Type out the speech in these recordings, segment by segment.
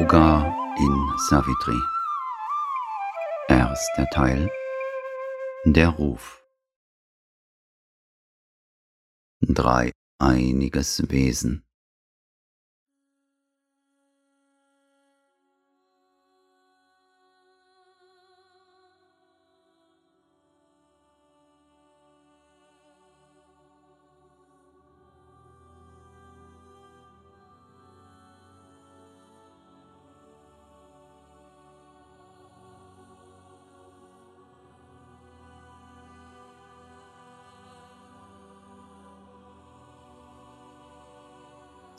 Yoga in Savitri. Erster Teil Der Ruf. Dreieiniges Wesen.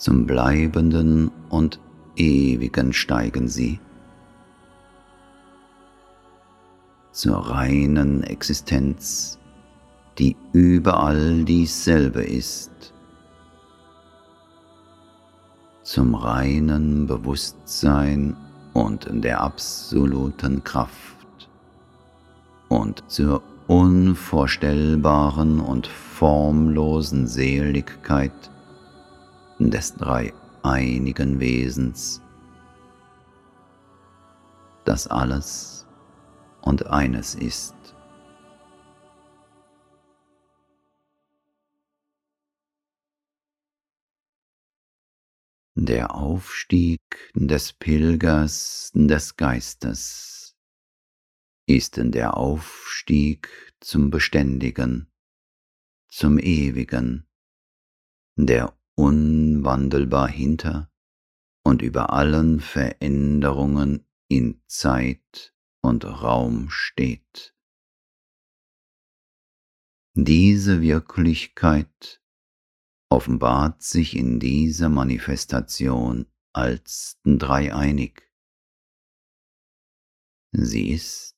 Zum Bleibenden und Ewigen steigen sie, zur reinen Existenz, die überall dieselbe ist, zum reinen Bewusstsein und der absoluten Kraft. Und zur unvorstellbaren und formlosen Seligkeit des dreieinigen Wesens, das alles und eines ist. Der Aufstieg des Pilgers des Geistes ist der Aufstieg zum Beständigen, zum Ewigen, der unwandelbar hinter und über allen Veränderungen in Zeit und Raum steht. Diese Wirklichkeit offenbart sich in dieser Manifestation als dreieinig. Sie ist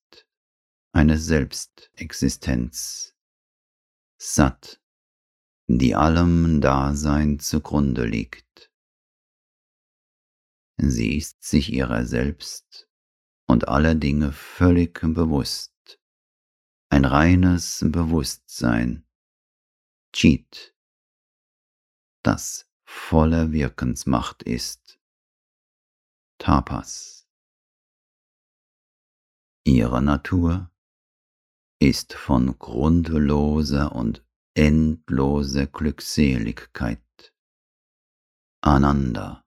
eine Selbstexistenz, satt die allem Dasein zugrunde liegt. Sie ist sich ihrer selbst und aller Dinge völlig bewusst, ein reines Bewusstsein, Cheat, das voller Wirkensmacht ist, Tapas. Ihre Natur ist von grundloser und endlose Glückseligkeit. Ananda.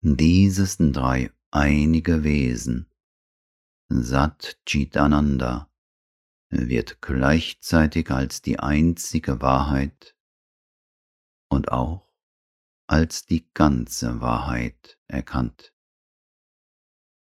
Dieses dreieinige Wesen, Sat Chit Ananda, wird gleichzeitig als die einzige Wahrheit und auch als die ganze Wahrheit erkannt.